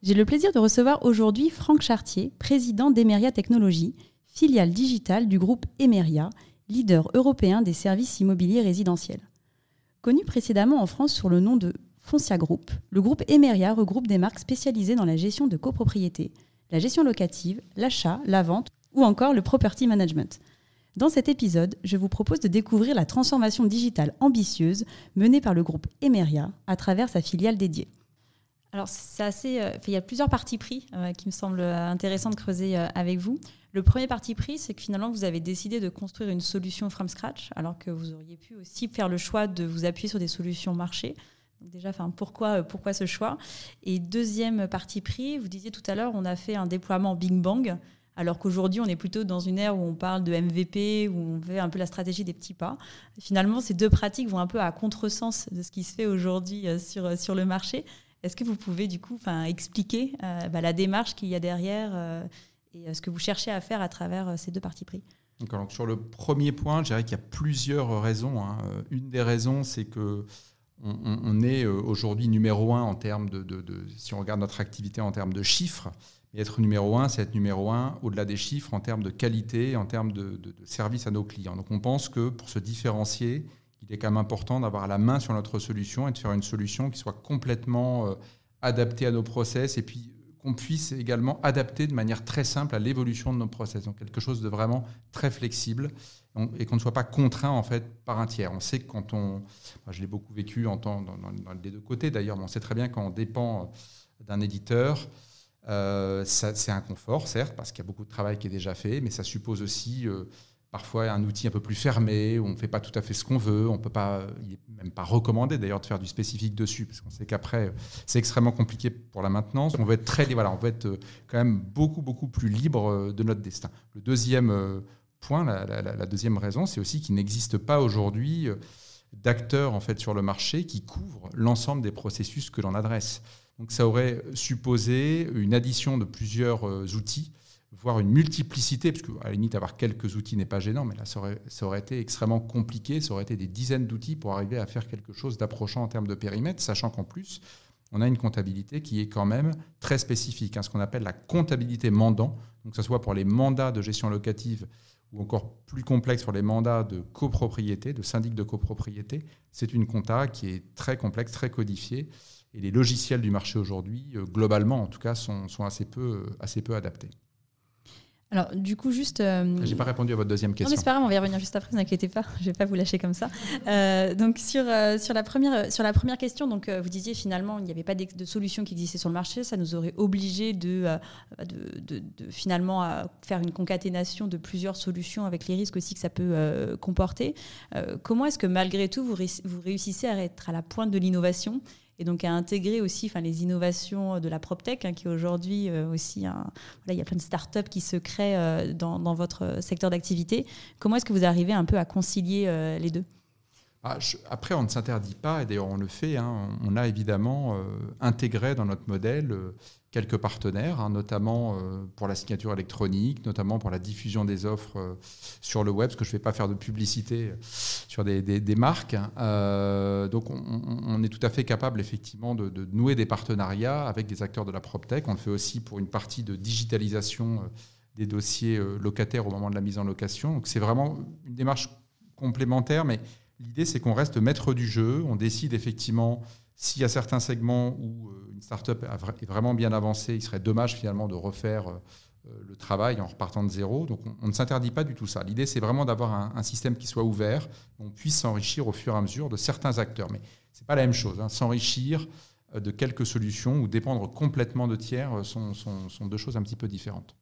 J'ai le plaisir de recevoir aujourd'hui Franck Chartier, président d'Emeria Technologies, filiale digitale du groupe Emeria, leader européen des services immobiliers résidentiels. Connu précédemment en France sous le nom de Foncia Group, le groupe Emeria regroupe des marques spécialisées dans la gestion de copropriété, la gestion locative, l'achat, la vente ou encore le property management. Dans cet épisode, je vous propose de découvrir la transformation digitale ambitieuse menée par le groupe Emeria à travers sa filiale dédiée. Alors, c'est assez. Euh, il y a plusieurs partis pris euh, qui me semblent euh, intéressants de creuser avec vous. Le premier parti pris, c'est que finalement, vous avez décidé de construire une solution from scratch, alors que vous auriez pu aussi faire le choix de vous appuyer sur des solutions marché. Donc déjà, enfin, pourquoi, pourquoi ce choix? Et deuxième parti pris, vous disiez tout à l'heure, on a fait un déploiement Bing Bang, alors qu'aujourd'hui, on est plutôt dans une ère où on parle de MVP, où on fait un peu la stratégie des petits pas. Finalement, ces deux pratiques vont un peu à contresens de ce qui se fait aujourd'hui sur, sur le marché. Est-ce que vous pouvez du coup expliquer euh, bah, la démarche qu'il y a derrière euh, et euh, ce que vous cherchez à faire à travers ces deux parties pris? Sur le premier point, je dirais qu'il y a plusieurs raisons. Hein. Une des raisons, c'est que on, est aujourd'hui numéro un en termes de, si on regarde notre activité en termes de chiffres. Être numéro un, c'est être numéro un au-delà des chiffres en termes de qualité, en termes de, de, service à nos clients. Donc on pense que pour se différencier, il est quand même important d'avoir la main sur notre solution et de faire une solution qui soit complètement euh, adaptée à nos process et puis qu'on puisse également adapter de manière très simple à l'évolution de nos process. Donc quelque chose de vraiment très flexible et qu'on ne soit pas contraint en fait par un tiers. On sait que quand on, je l'ai beaucoup vécu en temps, dans, les deux côtés d'ailleurs, mais on sait très bien quand on dépend d'un éditeur, euh, c'est un confort certes parce qu'il y a beaucoup de travail qui est déjà fait, mais ça suppose aussi euh, parfois un outil un peu plus fermé, où on ne fait pas tout à fait ce qu'on veut, on peut pas, il n'est même pas recommandé d'ailleurs de faire du spécifique dessus, parce qu'on sait qu'après, c'est extrêmement compliqué pour la maintenance. On veut être très, voilà, on veut être euh, quand même beaucoup, beaucoup plus libre euh, de notre destin. Le deuxième euh, point, la, deuxième raison, c'est aussi qu'il n'existe pas aujourd'hui d'acteurs en fait sur le marché qui couvrent l'ensemble des processus que l'on adresse. Donc ça aurait supposé une addition de plusieurs outils voire une multiplicité, parce qu'à la limite, avoir quelques outils n'est pas gênant, mais là, ça aurait, été extrêmement compliqué, ça aurait été des dizaines d'outils pour arriver à faire quelque chose d'approchant en termes de périmètre, sachant qu'en plus, on a une comptabilité qui est quand même très spécifique, hein, ce qu'on appelle la comptabilité mandant, donc que ce soit pour les mandats de gestion locative ou encore plus complexe pour les mandats de copropriété, de syndic de copropriété, c'est une compta qui est très complexe, très codifiée, et les logiciels du marché aujourd'hui, euh, globalement en tout cas, sont, sont assez, peu, assez peu adaptés. Alors, du coup, juste. Euh, J'ai pas répondu à votre deuxième question. Non, mais c'est pas grave, on va y revenir juste après, ne vous inquiétez pas, je vais pas vous lâcher comme ça. Euh, donc, sur, euh, sur, la première, sur la première question, donc, vous disiez finalement, il n'y avait pas de, solution qui existait sur le marché, ça nous aurait obligé de, de, de, finalement faire une concaténation de plusieurs solutions avec les risques aussi que ça peut comporter. comment est-ce que malgré tout, vous, vous réussissez à être à la pointe de l'innovation et donc à intégrer aussi les innovations de la PropTech, hein, qui aujourd'hui euh, aussi, un, voilà, il y a plein de startups qui se créent euh, dans, votre secteur d'activité. Comment est-ce que vous arrivez un peu à concilier euh, les deux? Après, on ne s'interdit pas, et d'ailleurs on le fait, hein. on a évidemment intégré dans notre modèle quelques partenaires, hein, notamment euh, pour la signature électronique, notamment pour la diffusion des offres euh, sur le web, parce que je ne vais pas faire de publicité sur des, marques. Euh, donc on, est tout à fait capable effectivement de, de, nouer des partenariats avec des acteurs de la PropTech. On le fait aussi pour une partie de digitalisation des dossiers locataires au moment de la mise en location. Donc c'est vraiment une démarche complémentaire, mais l'idée c'est qu'on reste maître du jeu, on décide effectivement s'il y a certains segments où euh, une startup est vraiment bien avancée, il serait dommage finalement de refaire euh, le travail en repartant de zéro. Donc on, ne s'interdit pas du tout ça. L'idée, c'est vraiment d'avoir un, système qui soit ouvert, on puisse s'enrichir au fur et à mesure de certains acteurs. Mais ce n'est pas la même chose. Hein. S'enrichir euh, de quelques solutions ou dépendre complètement de tiers sont, deux choses un petit peu différentes.